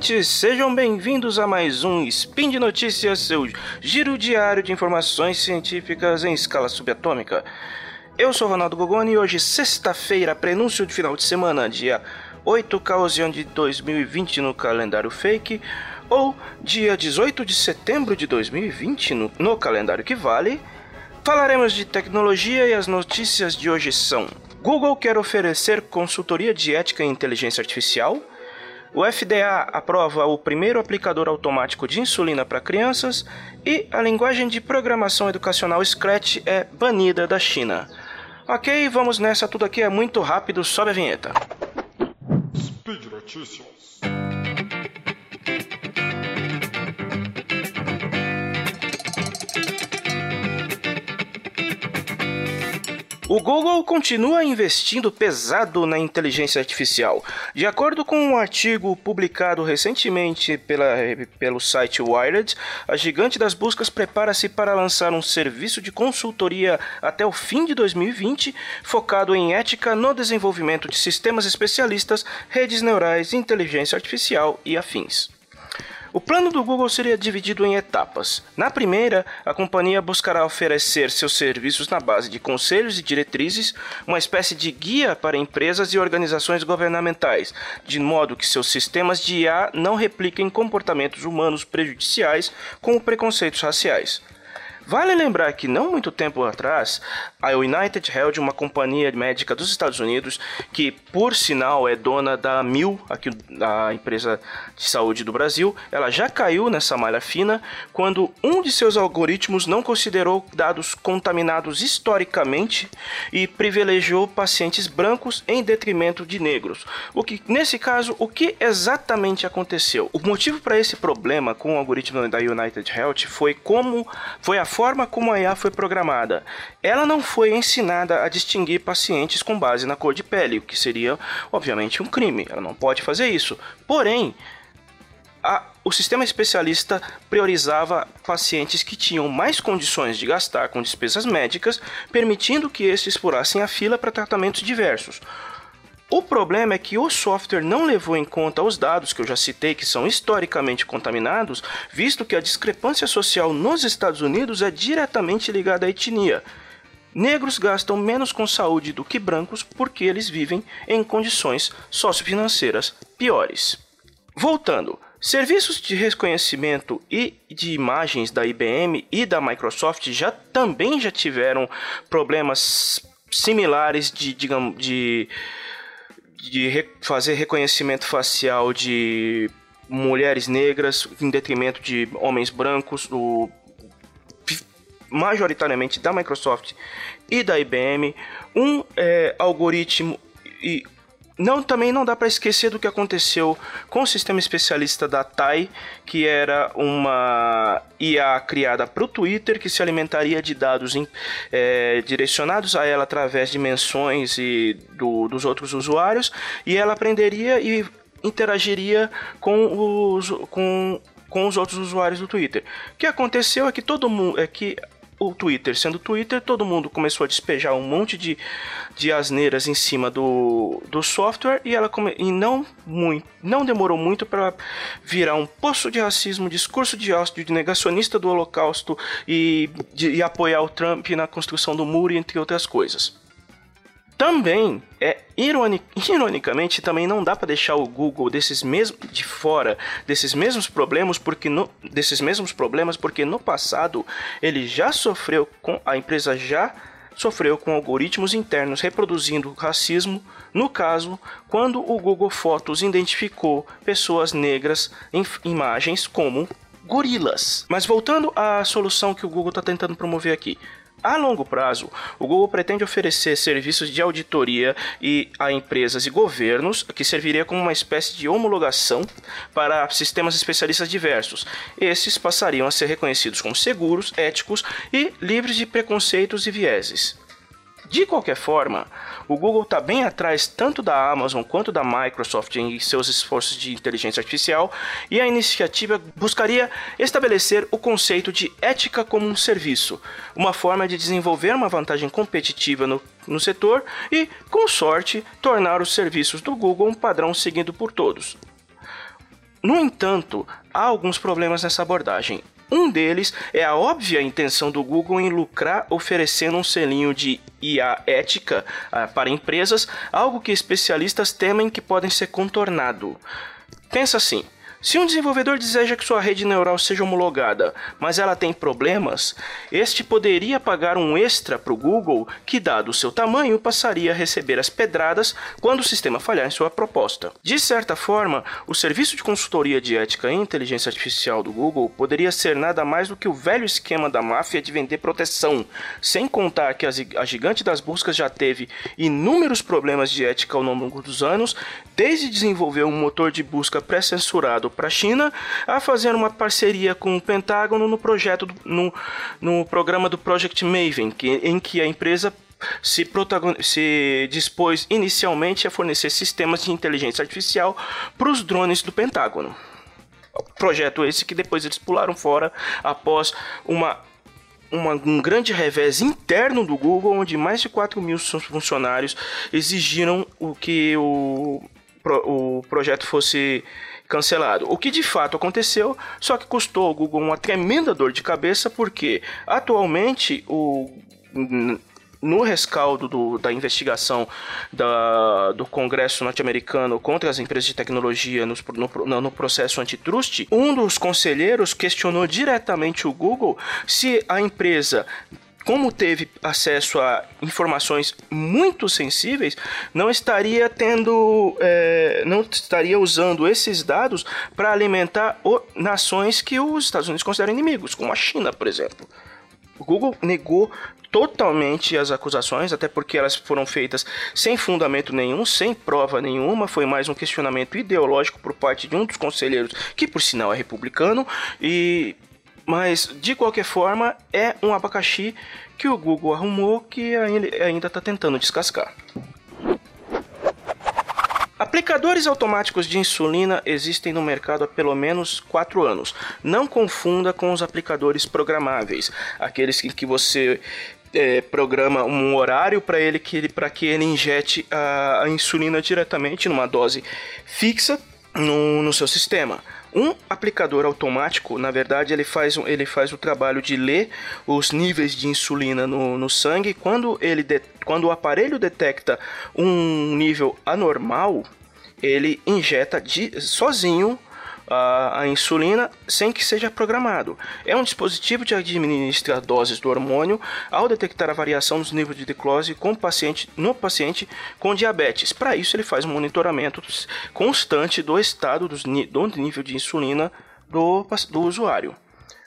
ouvintes, sejam bem-vindos a mais um Spin de Notícias, seu giro diário de informações científicas em escala subatômica. Eu sou Ronaldo Gogoni e hoje, sexta-feira, prenúncio de final de semana, dia 8 Causian de 2020 no calendário fake, ou dia 18 de setembro de 2020 no, no calendário que vale, falaremos de tecnologia e as notícias de hoje são: Google quer oferecer consultoria de ética em inteligência artificial. O FDA aprova o primeiro aplicador automático de insulina para crianças e a linguagem de programação educacional Scratch é banida da China. Ok, vamos nessa, tudo aqui é muito rápido, sobe a vinheta. Speed Notícias. O Google continua investindo pesado na inteligência artificial. De acordo com um artigo publicado recentemente pela, pelo site Wired, a gigante das buscas prepara-se para lançar um serviço de consultoria até o fim de 2020, focado em ética no desenvolvimento de sistemas especialistas, redes neurais, inteligência artificial e afins. O plano do Google seria dividido em etapas. Na primeira, a companhia buscará oferecer seus serviços na base de conselhos e diretrizes, uma espécie de guia para empresas e organizações governamentais, de modo que seus sistemas de IA não repliquem comportamentos humanos prejudiciais, como preconceitos raciais. Vale lembrar que não muito tempo atrás, a United Health, uma companhia médica dos Estados Unidos, que por sinal é dona da Mil, aqui a empresa de saúde do Brasil, ela já caiu nessa malha fina quando um de seus algoritmos não considerou dados contaminados historicamente e privilegiou pacientes brancos em detrimento de negros. O que nesse caso, o que exatamente aconteceu? O motivo para esse problema com o algoritmo da United Health foi como foi a forma como a IA foi programada. Ela não foi ensinada a distinguir pacientes com base na cor de pele, o que seria, obviamente, um crime. Ela não pode fazer isso. Porém, a, o sistema especialista priorizava pacientes que tinham mais condições de gastar com despesas médicas, permitindo que estes furassem a fila para tratamentos diversos. O problema é que o software não levou em conta os dados que eu já citei, que são historicamente contaminados, visto que a discrepância social nos Estados Unidos é diretamente ligada à etnia. Negros gastam menos com saúde do que brancos porque eles vivem em condições sociofinanceiras piores. Voltando, serviços de reconhecimento e de imagens da IBM e da Microsoft já também já tiveram problemas similares de, digamos, de de re fazer reconhecimento facial de mulheres negras em detrimento de homens brancos, majoritariamente da Microsoft e da IBM, um é, algoritmo e não, também não dá para esquecer do que aconteceu com o sistema especialista da TAI, que era uma IA criada para o Twitter, que se alimentaria de dados em, é, direcionados a ela através de menções e do, dos outros usuários, e ela aprenderia e interagiria com os, com, com os outros usuários do Twitter. O que aconteceu é que todo mundo é que o Twitter sendo Twitter, todo mundo começou a despejar um monte de, de asneiras em cima do, do software e ela come, e não muito, não demorou muito para virar um poço de racismo, discurso de de negacionista do Holocausto e, de, e apoiar o Trump na construção do muro, entre outras coisas. Também é ironic, ironicamente também não dá para deixar o Google desses mesmos de fora desses mesmos problemas porque no, desses mesmos problemas porque no passado ele já sofreu com a empresa já sofreu com algoritmos internos reproduzindo racismo, no caso, quando o Google Fotos identificou pessoas negras em imagens como gorilas. Mas voltando à solução que o Google está tentando promover aqui. A longo prazo, o Google pretende oferecer serviços de auditoria e a empresas e governos, que serviria como uma espécie de homologação para sistemas especialistas diversos. Esses passariam a ser reconhecidos como seguros, éticos e livres de preconceitos e vieses. De qualquer forma, o Google está bem atrás tanto da Amazon quanto da Microsoft em seus esforços de inteligência artificial e a iniciativa buscaria estabelecer o conceito de ética como um serviço, uma forma de desenvolver uma vantagem competitiva no, no setor e, com sorte, tornar os serviços do Google um padrão seguido por todos. No entanto, há alguns problemas nessa abordagem. Um deles é a óbvia intenção do Google em lucrar oferecendo um selinho de IA ética uh, para empresas, algo que especialistas temem que podem ser contornado. Pensa assim: se um desenvolvedor deseja que sua rede neural seja homologada, mas ela tem problemas, este poderia pagar um extra para o Google que, dado o seu tamanho, passaria a receber as pedradas quando o sistema falhar em sua proposta. De certa forma, o serviço de consultoria de ética e inteligência artificial do Google poderia ser nada mais do que o velho esquema da máfia de vender proteção, sem contar que a gigante das buscas já teve inúmeros problemas de ética ao longo dos anos, desde desenvolver um motor de busca pré-censurado para a China a fazer uma parceria com o Pentágono no projeto no, no programa do Project Maven, que, em que a empresa se, se, dispôs inicialmente a fornecer sistemas de inteligência artificial para os drones do Pentágono. Projeto esse que depois eles pularam fora após uma, uma, um grande revés interno do Google, onde mais de 4 mil funcionários exigiram o que o, o projeto fosse cancelado. O que de fato aconteceu, só que custou ao Google uma tremenda dor de cabeça, porque atualmente o no rescaldo do, da investigação da, do Congresso norte-americano contra as empresas de tecnologia no, no, no, processo antitrust, um dos conselheiros questionou diretamente o Google se a empresa como teve acesso a informações muito sensíveis, não estaria tendo, é, não estaria usando esses dados para alimentar o, nações que os Estados Unidos consideram inimigos, como a China, por exemplo. O Google negou totalmente as acusações, até porque elas foram feitas sem fundamento nenhum, sem prova nenhuma, foi mais um questionamento ideológico por parte de um dos conselheiros, que por sinal é republicano, e mas de qualquer forma, é um abacaxi que o Google arrumou que ainda está tentando descascar. Aplicadores automáticos de insulina existem no mercado há pelo menos 4 anos. Não confunda com os aplicadores programáveis, aqueles que, que você é, programa um horário para ele que ele para que ele injete a, a, insulina diretamente numa dose fixa no, no seu sistema. Um aplicador automático, na verdade, ele faz, ele faz o trabalho de ler os níveis de insulina no, no sangue. Quando, ele de, quando o aparelho detecta um nível anormal, ele injeta de, sozinho a, a, insulina sem que seja programado. É um dispositivo que administra doses do hormônio ao detectar a variação nos níveis de glicose com paciente, no paciente com diabetes. Para isso, ele faz um monitoramento constante do estado dos, do nível de insulina do, do usuário.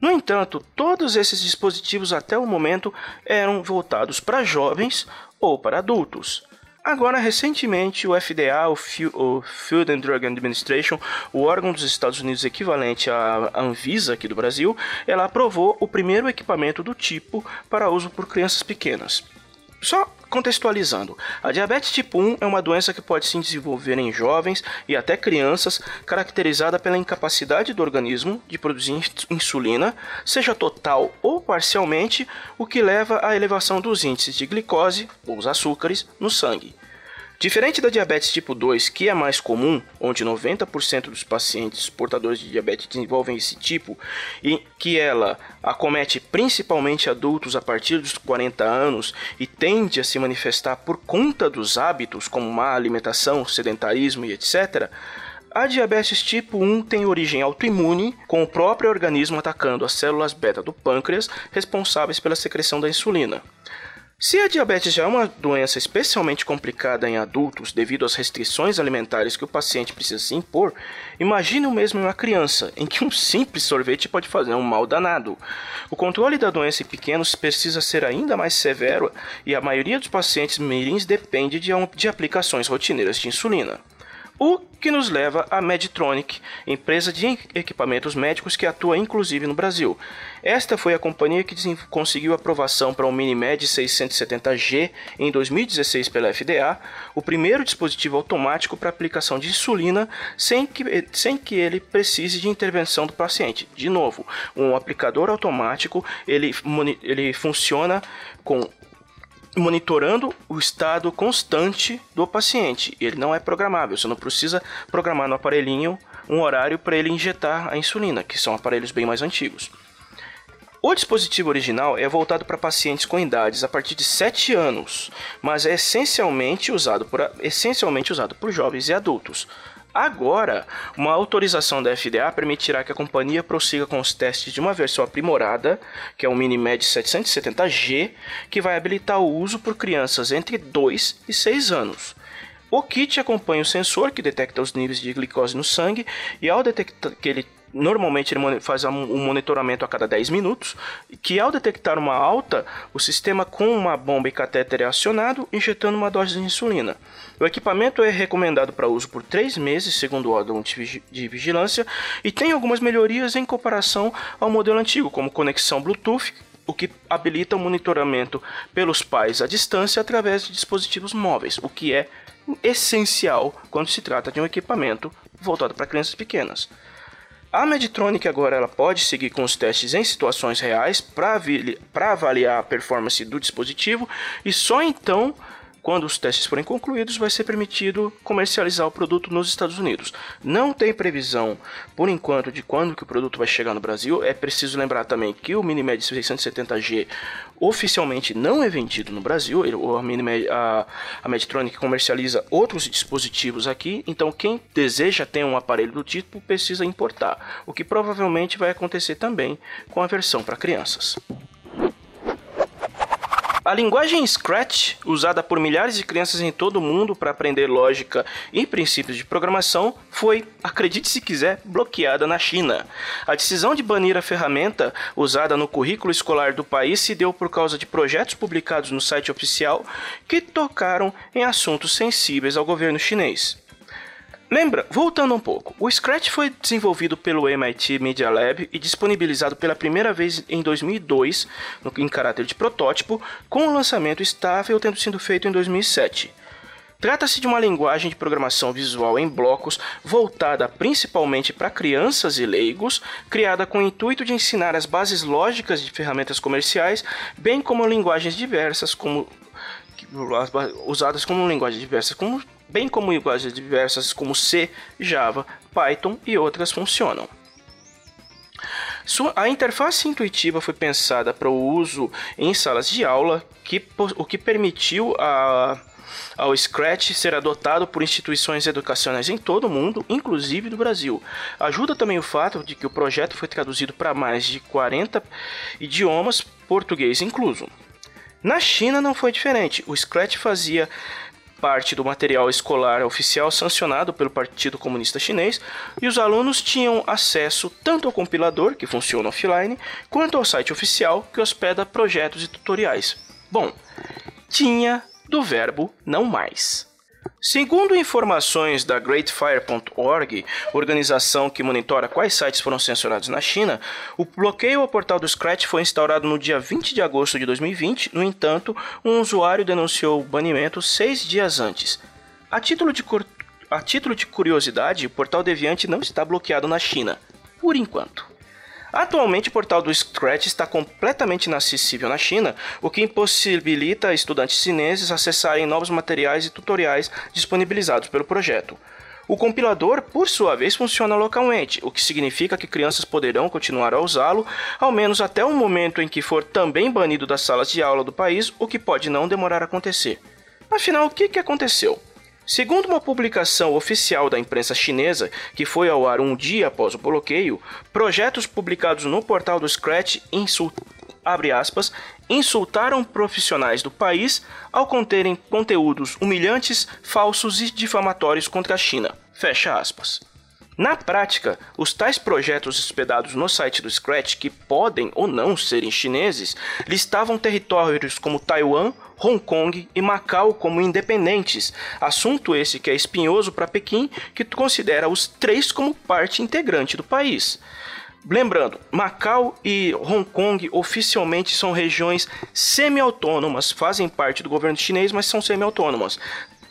No entanto, todos esses dispositivos até o momento eram voltados para jovens ou para adultos. Agora, recentemente, o FDA, o, Food and Drug Administration, o órgão dos Estados Unidos equivalente à Anvisa aqui do Brasil, ela aprovou o primeiro equipamento do tipo para uso por crianças pequenas. Só contextualizando, a diabetes tipo 1 é uma doença que pode se desenvolver em jovens e até crianças, caracterizada pela incapacidade do organismo de produzir insulina, seja total ou parcialmente, o que leva à elevação dos índices de glicose, ou os açúcares, no sangue. Diferente da diabetes tipo 2, que é mais comum, onde 90% dos pacientes portadores de diabetes desenvolvem esse tipo, e que ela acomete principalmente adultos a partir dos 40 anos e tende a se manifestar por conta dos hábitos, como má alimentação, sedentarismo e etc., a diabetes tipo 1 tem origem autoimune, com o próprio organismo atacando as células beta do pâncreas responsáveis pela secreção da insulina. Se a diabetes já é uma doença especialmente complicada em adultos devido às restrições alimentares que o paciente precisa se impor, imagine o mesmo em uma criança, em que um simples sorvete pode fazer um mal danado. O controle da doença em pequenos precisa ser ainda mais severo e a maioria dos pacientes mirins depende de, de aplicações rotineiras de insulina. O que nos leva à Medtronic, empresa de equipamentos médicos que atua inclusive no Brasil. Esta foi a companhia que conseguiu aprovação para o MiniMed 670G em 2016 pela FDA, o primeiro dispositivo automático para aplicação de insulina sem que, sem que ele precise de intervenção do paciente. De novo, um aplicador automático ele, ele funciona com monitorando o estado constante do paciente. Ele não é programável, você não precisa programar no aparelhinho um horário para ele injetar a insulina, que são aparelhos bem mais antigos. O dispositivo original é voltado para pacientes com idades a partir de 7 anos, mas é essencialmente usado por, essencialmente usado por jovens e adultos. Agora, uma autorização da FDA permitirá que a companhia prossiga com os testes de uma versão aprimorada, que é o MiniMed 770G, que vai habilitar o uso por crianças entre 2 e 6 anos. O kit acompanha o sensor que detecta os níveis de glicose no sangue e ao detectar que ele normalmente ele faz um monitoramento a cada 10 minutos, que ao detectar uma alta, o sistema com uma bomba e catéter é acionado, injetando uma dose de insulina. O equipamento é recomendado para uso por 3 meses, segundo o órgão de vigilância, e tem algumas melhorias em comparação ao modelo antigo, como conexão Bluetooth, o que habilita o monitoramento pelos pais à distância através de dispositivos móveis, o que é essencial quando se trata de um equipamento voltado para crianças pequenas. A Medtronic agora ela pode seguir com os testes em situações reais para avaliar a performance do dispositivo e só então quando os testes forem concluídos, vai ser permitido comercializar o produto nos Estados Unidos. Não tem previsão, por enquanto, de quando que o produto vai chegar no Brasil. É preciso lembrar também que o Minimed 670G oficialmente não é vendido no Brasil. A, Minimed, a, a Medtronic comercializa outros dispositivos aqui, então quem deseja ter um aparelho do tipo precisa importar, o que provavelmente vai acontecer também com a versão para crianças. A linguagem Scratch, usada por milhares de crianças em todo o mundo para aprender lógica e princípios de programação, foi, acredite se quiser, bloqueada na China. A decisão de banir a ferramenta usada no currículo escolar do país se deu por causa de projetos publicados no site oficial que tocaram em assuntos sensíveis ao governo chinês. Lembra, voltando um pouco, o Scratch foi desenvolvido pelo MIT Media Lab e disponibilizado pela primeira vez em 2002, em caráter de protótipo, com o lançamento estável tendo sido feito em 2007. Trata-se de uma linguagem de programação visual em blocos voltada principalmente para crianças e leigos, criada com o intuito de ensinar as bases lógicas de ferramentas comerciais, bem como linguagens diversas como usadas como linguagens diversas como bem como linguagens diversas como C, Java, Python e outras funcionam. a interface intuitiva foi pensada para o uso em salas de aula, que, o que permitiu a, ao Scratch ser adotado por instituições educacionais em todo o mundo, inclusive no Brasil. Ajuda também o fato de que o projeto foi traduzido para mais de 40 idiomas, português incluso. Na China não foi diferente. O Scratch fazia parte do material escolar oficial sancionado pelo Partido Comunista Chinês e os alunos tinham acesso tanto ao compilador, que funciona offline, quanto ao site oficial, que hospeda projetos e tutoriais. Bom, tinha do verbo não mais. Segundo informações da GreatFire.org, organização que monitora quais sites foram censurados na China, o bloqueio ao portal do Scratch foi instaurado no dia 20 de agosto de 2020. No entanto, um usuário denunciou o banimento seis dias antes. A título de, a título de curiosidade, o portal Deviante não está bloqueado na China, por enquanto. Atualmente, o portal do Scratch está completamente inacessível na China, o que impossibilita estudantes chineses acessarem novos materiais e tutoriais disponibilizados pelo projeto. O compilador, por sua vez, funciona localmente, o que significa que crianças poderão continuar a usá-lo, ao menos até o momento em que for também banido das salas de aula do país, o que pode não demorar a acontecer. Afinal, o que, que aconteceu? Segundo uma publicação oficial da imprensa chinesa, que foi ao ar um dia após o bloqueio, projetos publicados no portal do Scratch aspas, insultaram profissionais do país ao conterem conteúdos humilhantes, falsos e difamatórios contra a China. Fecha aspas. Na prática, os tais projetos hospedados no site do Scratch, que podem ou não serem chineses, listavam territórios como Taiwan, Hong Kong e Macau como independentes, assunto esse que é espinhoso para Pequim, que considera os três como parte integrante do país. Lembrando, Macau e Hong Kong oficialmente são regiões semi-autônomas, fazem parte do governo chinês, mas são semi-autônomas.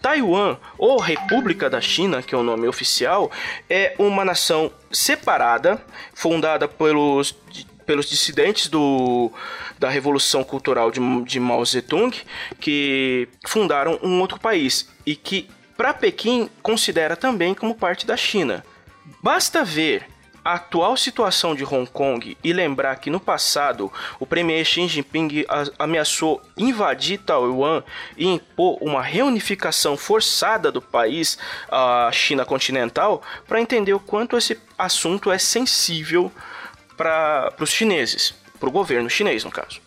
Taiwan, ou República da China, que é o nome oficial, é uma nação separada, fundada pelos, pelos dissidentes do, da Revolução Cultural de, de Mao Zedong, que fundaram um outro país e que, para Pequim, considera também como parte da China. Basta ver a atual situação de Hong Kong e lembrar que no passado o premier Xi Jinping ameaçou invadir Taiwan e impor uma reunificação forçada do país à China continental para entender o quanto esse assunto é sensível para os chineses, para o governo chinês no caso.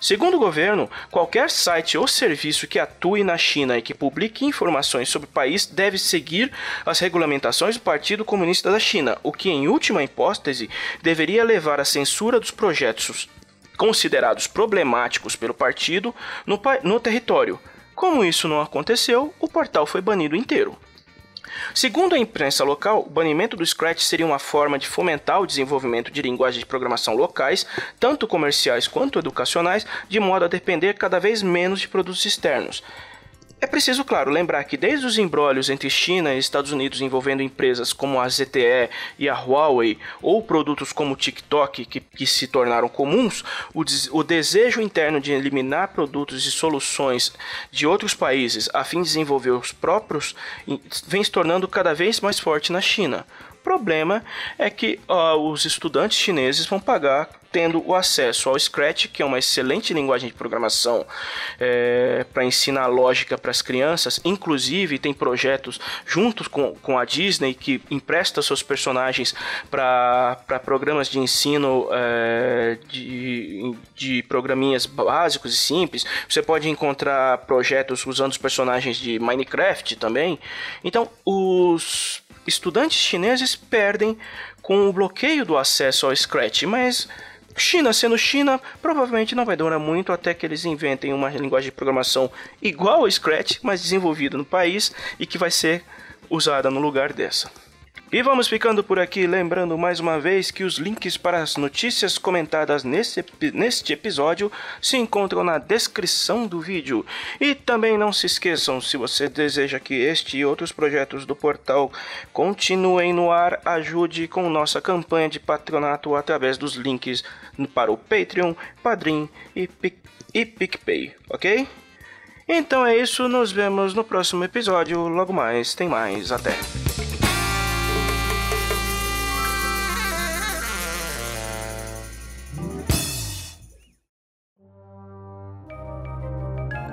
Segundo o governo, qualquer site ou serviço que atue na China e que publique informações sobre o país deve seguir as regulamentações do Partido Comunista da China, o que, em última hipótese, deveria levar à censura dos projetos considerados problemáticos pelo partido no, no território. Como isso não aconteceu, o portal foi banido inteiro. Segundo a imprensa local, o banimento do Scratch seria uma forma de fomentar o desenvolvimento de linguagens de programação locais, tanto comerciais quanto educacionais, de modo a depender cada vez menos de produtos externos. É preciso, claro, lembrar que desde os embrólios entre China e Estados Unidos envolvendo empresas como a ZTE e a Huawei, ou produtos como o TikTok, que, que se tornaram comuns, o, o desejo interno de eliminar produtos e soluções de outros países a fim de desenvolver os próprios vem se tornando cada vez mais forte na China. Problema é que uh, os estudantes chineses vão pagar tendo o acesso ao Scratch, que é uma excelente linguagem de programação é, para ensinar lógica para as crianças. Inclusive, tem projetos juntos com, com a Disney que empresta seus personagens para programas de ensino é, de, de programinhas básicos e simples. Você pode encontrar projetos usando os personagens de Minecraft também. Então, os estudantes chineses perdem com o bloqueio do acesso ao Scratch, mas China sendo China, provavelmente não vai demorar muito até que eles inventem uma linguagem de programação igual ao Scratch, mas desenvolvida no país e que vai ser usada no lugar dessa. E vamos ficando por aqui, lembrando mais uma vez que os links para as notícias comentadas nesse, neste episódio se encontram na descrição do vídeo. E também não se esqueçam, se você deseja que este e outros projetos do portal continuem no ar, ajude com nossa campanha de patronato através dos links para o Patreon, Padrim e, Pic e PicPay, ok? Então é isso, nos vemos no próximo episódio. Logo mais, tem mais. Até!